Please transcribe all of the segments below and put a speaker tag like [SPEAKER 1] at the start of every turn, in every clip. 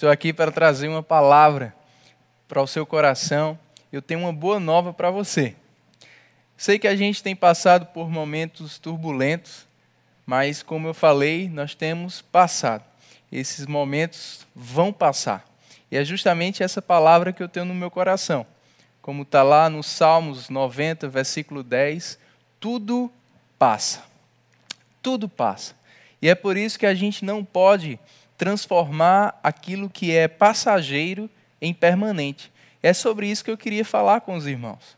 [SPEAKER 1] Estou aqui para trazer uma palavra para o seu coração. Eu tenho uma boa nova para você. Sei que a gente tem passado por momentos turbulentos, mas como eu falei, nós temos passado. Esses momentos vão passar. E é justamente essa palavra que eu tenho no meu coração. Como está lá no Salmos 90, versículo 10, tudo passa. Tudo passa. E é por isso que a gente não pode transformar aquilo que é passageiro em permanente. É sobre isso que eu queria falar com os irmãos.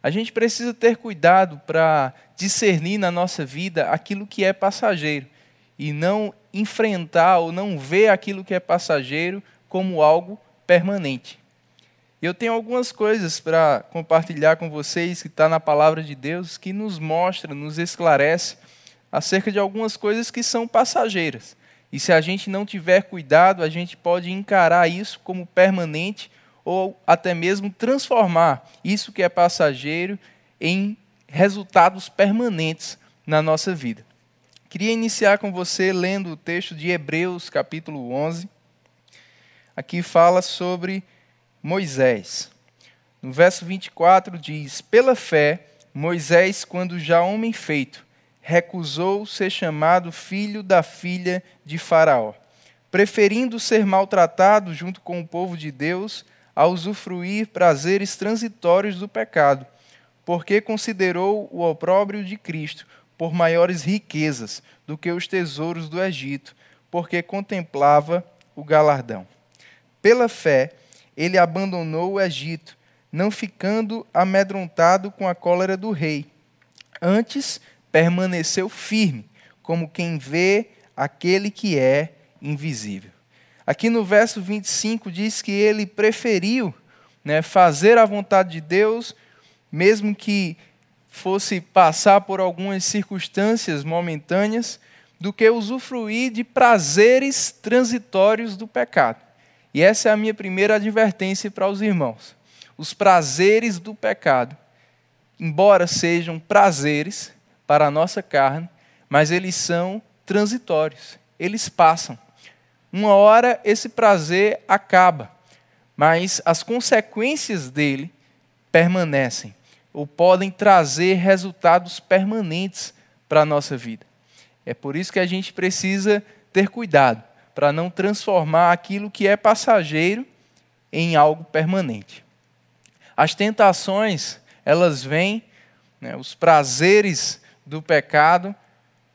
[SPEAKER 1] A gente precisa ter cuidado para discernir na nossa vida aquilo que é passageiro e não enfrentar ou não ver aquilo que é passageiro como algo permanente. Eu tenho algumas coisas para compartilhar com vocês que está na palavra de Deus que nos mostra, nos esclarece acerca de algumas coisas que são passageiras. E se a gente não tiver cuidado, a gente pode encarar isso como permanente ou até mesmo transformar isso que é passageiro em resultados permanentes na nossa vida. Queria iniciar com você lendo o texto de Hebreus, capítulo 11. Aqui fala sobre Moisés. No verso 24 diz: Pela fé, Moisés, quando já homem feito, recusou ser chamado filho da filha de Faraó, preferindo ser maltratado junto com o povo de Deus a usufruir prazeres transitórios do pecado, porque considerou o opróbrio de Cristo por maiores riquezas do que os tesouros do Egito, porque contemplava o galardão. Pela fé, ele abandonou o Egito, não ficando amedrontado com a cólera do rei. Antes, permaneceu firme, como quem vê aquele que é invisível. Aqui no verso 25 diz que ele preferiu né, fazer a vontade de Deus, mesmo que fosse passar por algumas circunstâncias momentâneas, do que usufruir de prazeres transitórios do pecado. E essa é a minha primeira advertência para os irmãos. Os prazeres do pecado, embora sejam prazeres, para a nossa carne, mas eles são transitórios, eles passam. Uma hora esse prazer acaba, mas as consequências dele permanecem ou podem trazer resultados permanentes para a nossa vida. É por isso que a gente precisa ter cuidado para não transformar aquilo que é passageiro em algo permanente. As tentações, elas vêm, né, os prazeres do pecado,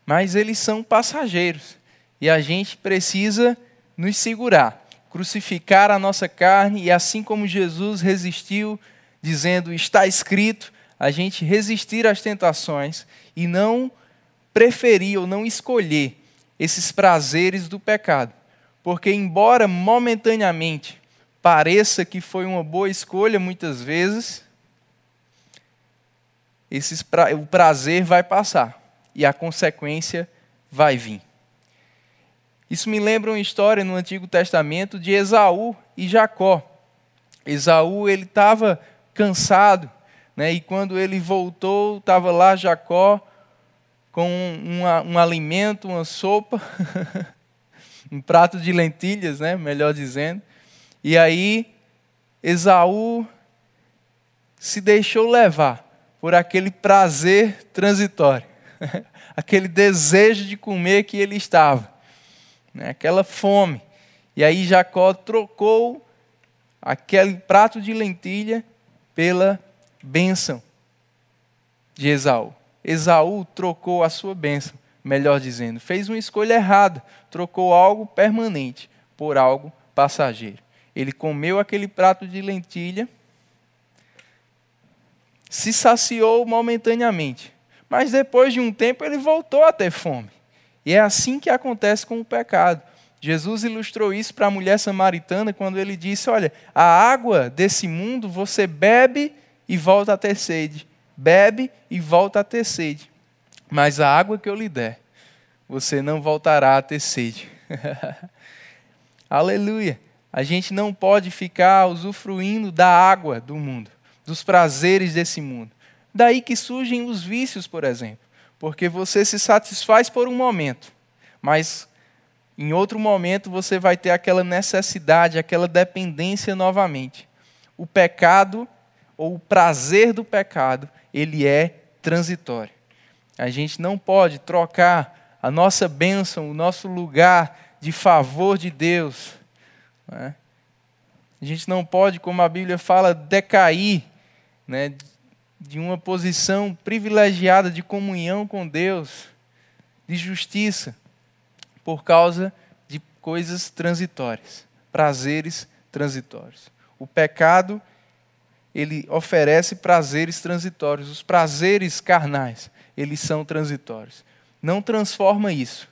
[SPEAKER 1] mas eles são passageiros. E a gente precisa nos segurar, crucificar a nossa carne e assim como Jesus resistiu, dizendo está escrito, a gente resistir às tentações e não preferir ou não escolher esses prazeres do pecado. Porque, embora momentaneamente pareça que foi uma boa escolha, muitas vezes, esses pra... o prazer vai passar e a consequência vai vir. Isso me lembra uma história no Antigo Testamento de Esaú e Jacó. Esaú ele estava cansado, né? E quando ele voltou, estava lá Jacó com um, um alimento, uma sopa, um prato de lentilhas, né? Melhor dizendo. E aí Esaú se deixou levar por aquele prazer transitório, aquele desejo de comer que ele estava, né? aquela fome. E aí Jacó trocou aquele prato de lentilha pela bênção de Esaú. Esaú trocou a sua bênção, melhor dizendo, fez uma escolha errada, trocou algo permanente por algo passageiro. Ele comeu aquele prato de lentilha se saciou momentaneamente, mas depois de um tempo ele voltou a ter fome. E é assim que acontece com o pecado. Jesus ilustrou isso para a mulher samaritana quando ele disse: Olha, a água desse mundo você bebe e volta a ter sede, bebe e volta a ter sede, mas a água que eu lhe der, você não voltará a ter sede. Aleluia! A gente não pode ficar usufruindo da água do mundo dos prazeres desse mundo. Daí que surgem os vícios, por exemplo, porque você se satisfaz por um momento, mas Em outro momento você vai ter aquela necessidade, aquela dependência novamente. O pecado ou o prazer do pecado, ele é transitório. A gente não pode trocar a nossa bênção, o nosso lugar de favor de Deus. Né? A gente não pode, como a Bíblia fala, decair né, de uma posição privilegiada de comunhão com Deus, de justiça, por causa de coisas transitórias, prazeres transitórios. O pecado, ele oferece prazeres transitórios. Os prazeres carnais, eles são transitórios. Não transforma isso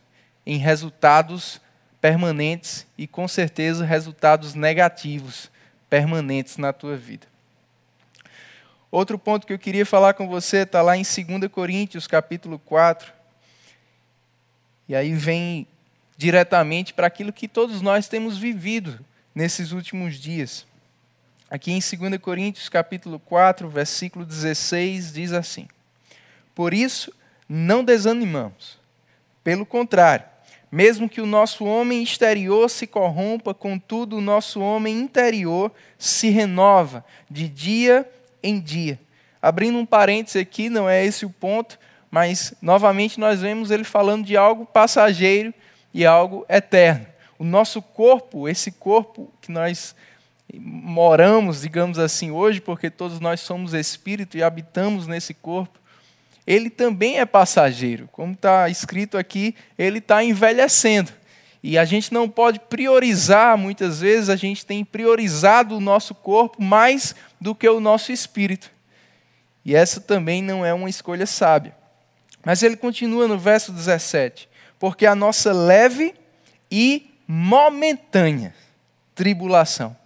[SPEAKER 1] em resultados permanentes e, com certeza, resultados negativos permanentes na tua vida. Outro ponto que eu queria falar com você está lá em 2 Coríntios, capítulo 4. E aí vem diretamente para aquilo que todos nós temos vivido nesses últimos dias. Aqui em 2 Coríntios, capítulo 4, versículo 16, diz assim: Por isso, não desanimamos. Pelo contrário, mesmo que o nosso homem exterior se corrompa, contudo, o nosso homem interior se renova de dia em dia. Abrindo um parênteses aqui, não é esse o ponto, mas novamente nós vemos ele falando de algo passageiro e algo eterno. O nosso corpo, esse corpo que nós moramos, digamos assim, hoje, porque todos nós somos espírito e habitamos nesse corpo, ele também é passageiro. Como está escrito aqui, ele está envelhecendo. E a gente não pode priorizar, muitas vezes a gente tem priorizado o nosso corpo mais do que o nosso espírito. E essa também não é uma escolha sábia. Mas ele continua no verso 17: Porque a nossa leve e momentânea tribulação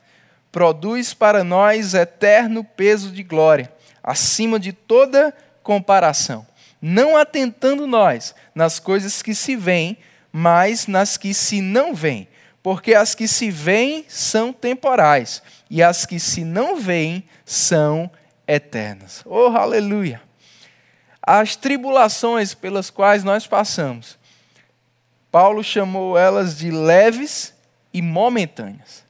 [SPEAKER 1] produz para nós eterno peso de glória, acima de toda comparação, não atentando nós nas coisas que se veem, mas nas que se não veem. Porque as que se veem são temporais, e as que se não veem são eternas. Oh, aleluia! As tribulações pelas quais nós passamos, Paulo chamou elas de leves e momentâneas.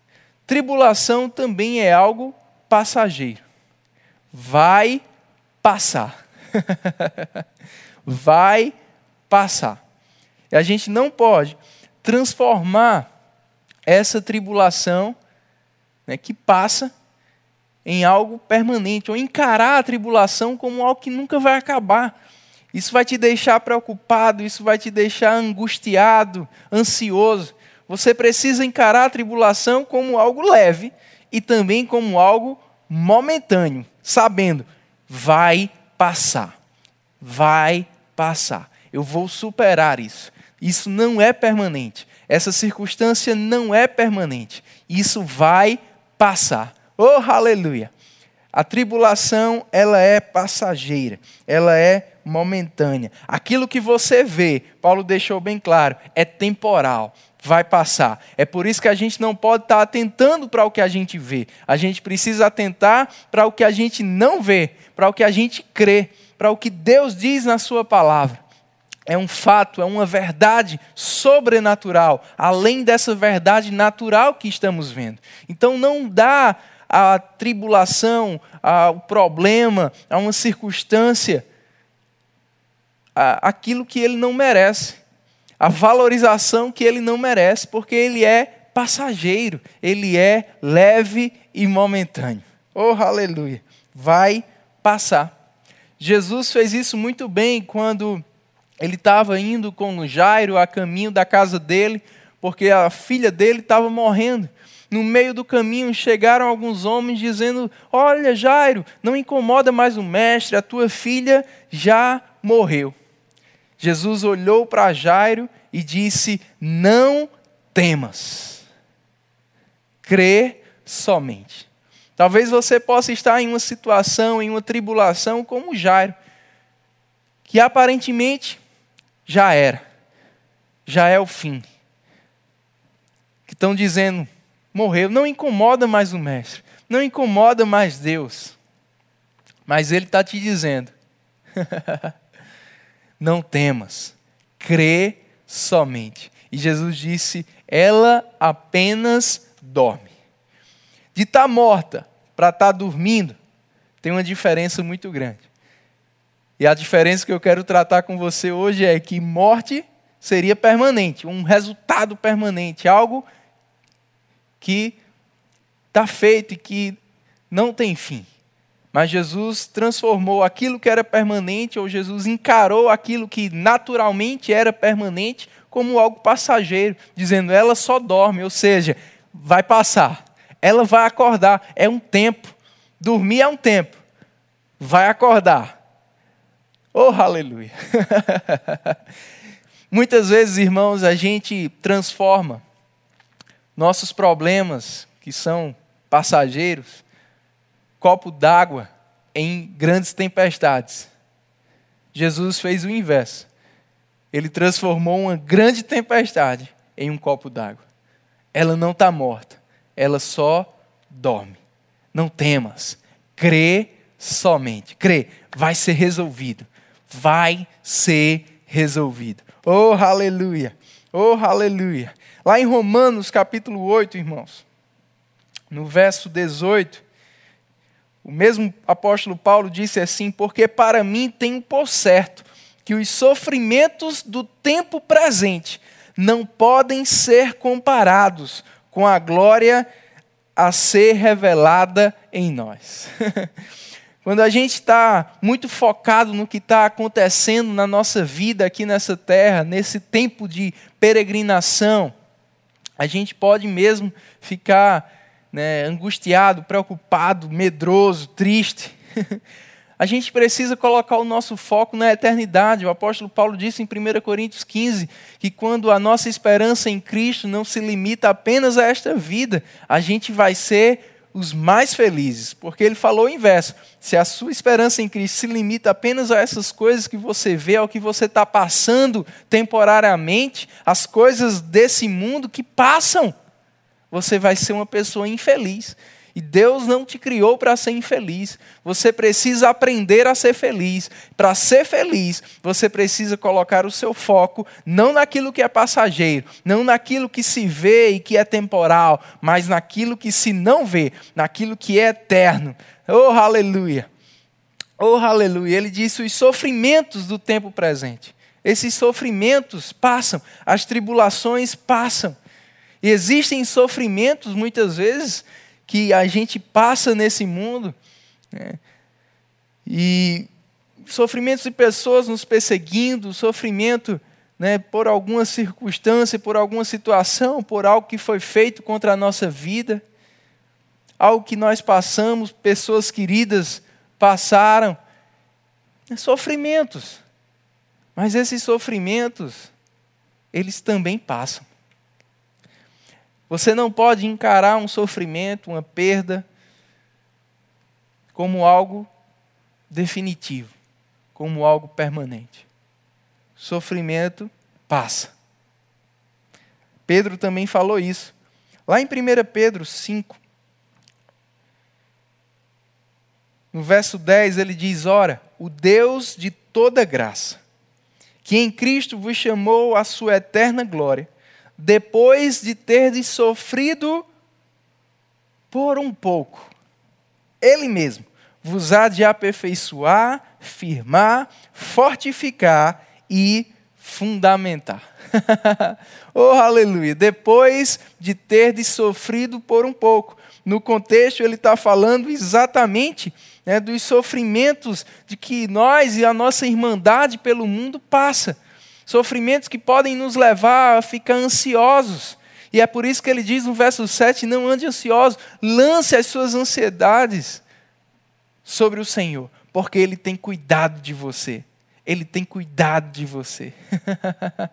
[SPEAKER 1] Tribulação também é algo passageiro. Vai passar. Vai passar. E a gente não pode transformar essa tribulação né, que passa em algo permanente, ou encarar a tribulação como algo que nunca vai acabar. Isso vai te deixar preocupado, isso vai te deixar angustiado, ansioso. Você precisa encarar a tribulação como algo leve e também como algo momentâneo, sabendo, vai passar. Vai passar. Eu vou superar isso. Isso não é permanente. Essa circunstância não é permanente. Isso vai passar. Oh, aleluia! A tribulação, ela é passageira, ela é momentânea. Aquilo que você vê, Paulo deixou bem claro, é temporal, vai passar. É por isso que a gente não pode estar atentando para o que a gente vê. A gente precisa atentar para o que a gente não vê, para o que a gente crê, para o que Deus diz na sua palavra é um fato, é uma verdade sobrenatural, além dessa verdade natural que estamos vendo. Então não dá a tribulação, ao problema, a uma circunstância, a, aquilo que ele não merece, a valorização que ele não merece, porque ele é passageiro, ele é leve e momentâneo. Oh, aleluia! Vai passar. Jesus fez isso muito bem quando ele estava indo com Jairo a caminho da casa dele, porque a filha dele estava morrendo. No meio do caminho chegaram alguns homens dizendo: Olha, Jairo, não incomoda mais o mestre, a tua filha já morreu. Jesus olhou para Jairo e disse: Não temas, crê somente. Talvez você possa estar em uma situação, em uma tribulação como Jairo, que aparentemente já era, já é o fim. Que estão dizendo, morreu, não incomoda mais o Mestre, não incomoda mais Deus. Mas Ele está te dizendo, não temas, crê somente. E Jesus disse: ela apenas dorme. De estar tá morta para estar tá dormindo, tem uma diferença muito grande. E a diferença que eu quero tratar com você hoje é que morte seria permanente, um resultado permanente, algo que está feito e que não tem fim. Mas Jesus transformou aquilo que era permanente, ou Jesus encarou aquilo que naturalmente era permanente, como algo passageiro, dizendo: ela só dorme, ou seja, vai passar, ela vai acordar, é um tempo. Dormir é um tempo, vai acordar. Oh, aleluia! Muitas vezes, irmãos, a gente transforma nossos problemas, que são passageiros, copo d'água em grandes tempestades. Jesus fez o inverso. Ele transformou uma grande tempestade em um copo d'água. Ela não está morta, ela só dorme. Não temas, crê somente. Crê, vai ser resolvido. Vai ser resolvido. Oh, aleluia! Oh, aleluia! Lá em Romanos capítulo 8, irmãos, no verso 18, o mesmo apóstolo Paulo disse assim: Porque para mim tenho por certo que os sofrimentos do tempo presente não podem ser comparados com a glória a ser revelada em nós. Quando a gente está muito focado no que está acontecendo na nossa vida aqui nessa terra, nesse tempo de peregrinação, a gente pode mesmo ficar né, angustiado, preocupado, medroso, triste. a gente precisa colocar o nosso foco na eternidade. O apóstolo Paulo disse em 1 Coríntios 15 que quando a nossa esperança em Cristo não se limita apenas a esta vida, a gente vai ser os mais felizes, porque ele falou o inverso: se a sua esperança em Cristo se limita apenas a essas coisas que você vê, ao que você está passando temporariamente, as coisas desse mundo que passam você vai ser uma pessoa infeliz. E Deus não te criou para ser infeliz. Você precisa aprender a ser feliz. Para ser feliz, você precisa colocar o seu foco não naquilo que é passageiro, não naquilo que se vê e que é temporal, mas naquilo que se não vê, naquilo que é eterno. Oh, aleluia! Oh, aleluia! Ele disse os sofrimentos do tempo presente. Esses sofrimentos passam, as tribulações passam. E existem sofrimentos, muitas vezes, que a gente passa nesse mundo, né? e sofrimentos de pessoas nos perseguindo, sofrimento né, por alguma circunstância, por alguma situação, por algo que foi feito contra a nossa vida, algo que nós passamos, pessoas queridas passaram, é sofrimentos. Mas esses sofrimentos, eles também passam. Você não pode encarar um sofrimento, uma perda, como algo definitivo, como algo permanente. Sofrimento passa. Pedro também falou isso. Lá em 1 Pedro 5, no verso 10, ele diz: Ora, o Deus de toda graça, que em Cristo vos chamou à sua eterna glória, depois de ter sofrido por um pouco, Ele mesmo vos há de aperfeiçoar, firmar, fortificar e fundamentar. oh, aleluia! Depois de ter sofrido por um pouco. No contexto, ele está falando exatamente né, dos sofrimentos de que nós e a nossa irmandade pelo mundo passa sofrimentos que podem nos levar a ficar ansiosos. E é por isso que ele diz no verso 7: Não ande ansioso, lance as suas ansiedades sobre o Senhor, porque Ele tem cuidado de você. Ele tem cuidado de você.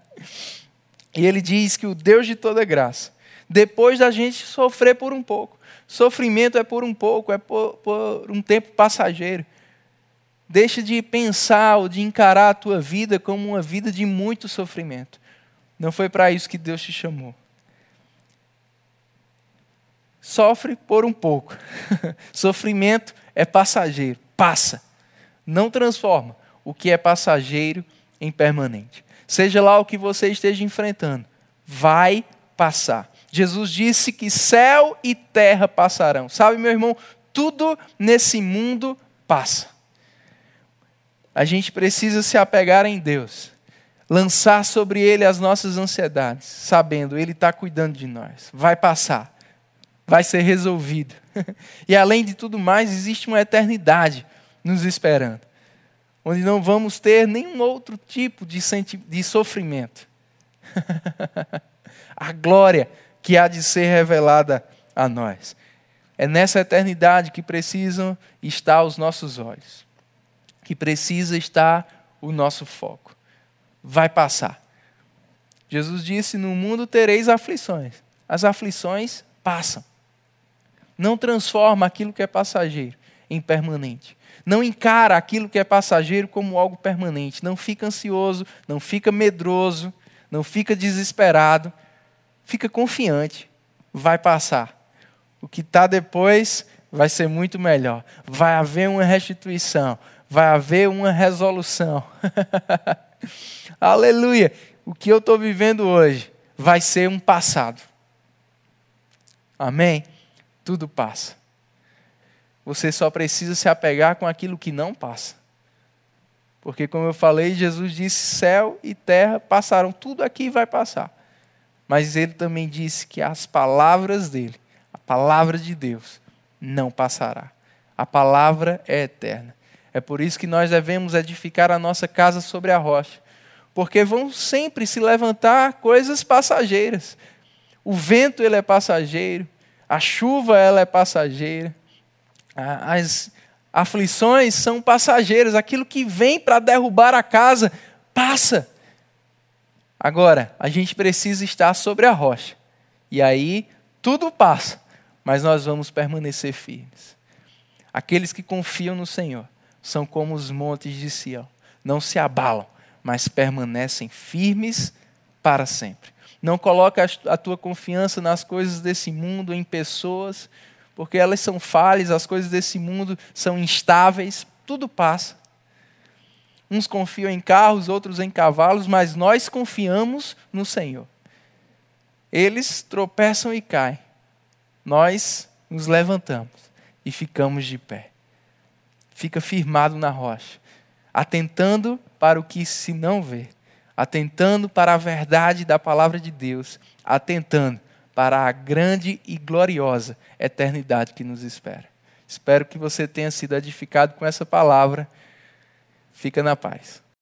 [SPEAKER 1] e ele diz que o Deus de toda graça, depois da gente sofrer por um pouco, sofrimento é por um pouco, é por, por um tempo passageiro. Deixa de pensar ou de encarar a tua vida como uma vida de muito sofrimento. Não foi para isso que Deus te chamou. Sofre por um pouco. Sofrimento é passageiro, passa. Não transforma o que é passageiro em permanente. Seja lá o que você esteja enfrentando, vai passar. Jesus disse que céu e terra passarão. Sabe, meu irmão, tudo nesse mundo passa. A gente precisa se apegar em Deus, lançar sobre Ele as nossas ansiedades, sabendo Ele está cuidando de nós. Vai passar, vai ser resolvido. e além de tudo mais, existe uma eternidade nos esperando, onde não vamos ter nenhum outro tipo de, de sofrimento. a glória que há de ser revelada a nós. É nessa eternidade que precisam estar os nossos olhos, que precisa estar o nosso foco. Vai passar. Jesus disse: No mundo tereis aflições. As aflições passam. Não transforma aquilo que é passageiro em permanente. Não encara aquilo que é passageiro como algo permanente. Não fica ansioso, não fica medroso, não fica desesperado fica confiante, vai passar. O que está depois vai ser muito melhor. Vai haver uma restituição, vai haver uma resolução. Aleluia! O que eu estou vivendo hoje vai ser um passado. Amém? Tudo passa. Você só precisa se apegar com aquilo que não passa. Porque, como eu falei, Jesus disse: céu e terra passaram, tudo aqui vai passar. Mas ele também disse que as palavras dele, a palavra de Deus, não passará. A palavra é eterna. É por isso que nós devemos edificar a nossa casa sobre a rocha. Porque vão sempre se levantar coisas passageiras. O vento ele é passageiro, a chuva ela é passageira, as aflições são passageiras, aquilo que vem para derrubar a casa passa. Agora, a gente precisa estar sobre a rocha. E aí, tudo passa, mas nós vamos permanecer firmes. Aqueles que confiam no Senhor são como os montes de Sião. Não se abalam, mas permanecem firmes para sempre. Não coloque a tua confiança nas coisas desse mundo, em pessoas, porque elas são falhas, as coisas desse mundo são instáveis, tudo passa. Uns confiam em carros, outros em cavalos, mas nós confiamos no Senhor. Eles tropeçam e caem. Nós nos levantamos e ficamos de pé. Fica firmado na rocha, atentando para o que se não vê, atentando para a verdade da palavra de Deus, atentando para a grande e gloriosa eternidade que nos espera. Espero que você tenha sido edificado com essa palavra. Fica na paz.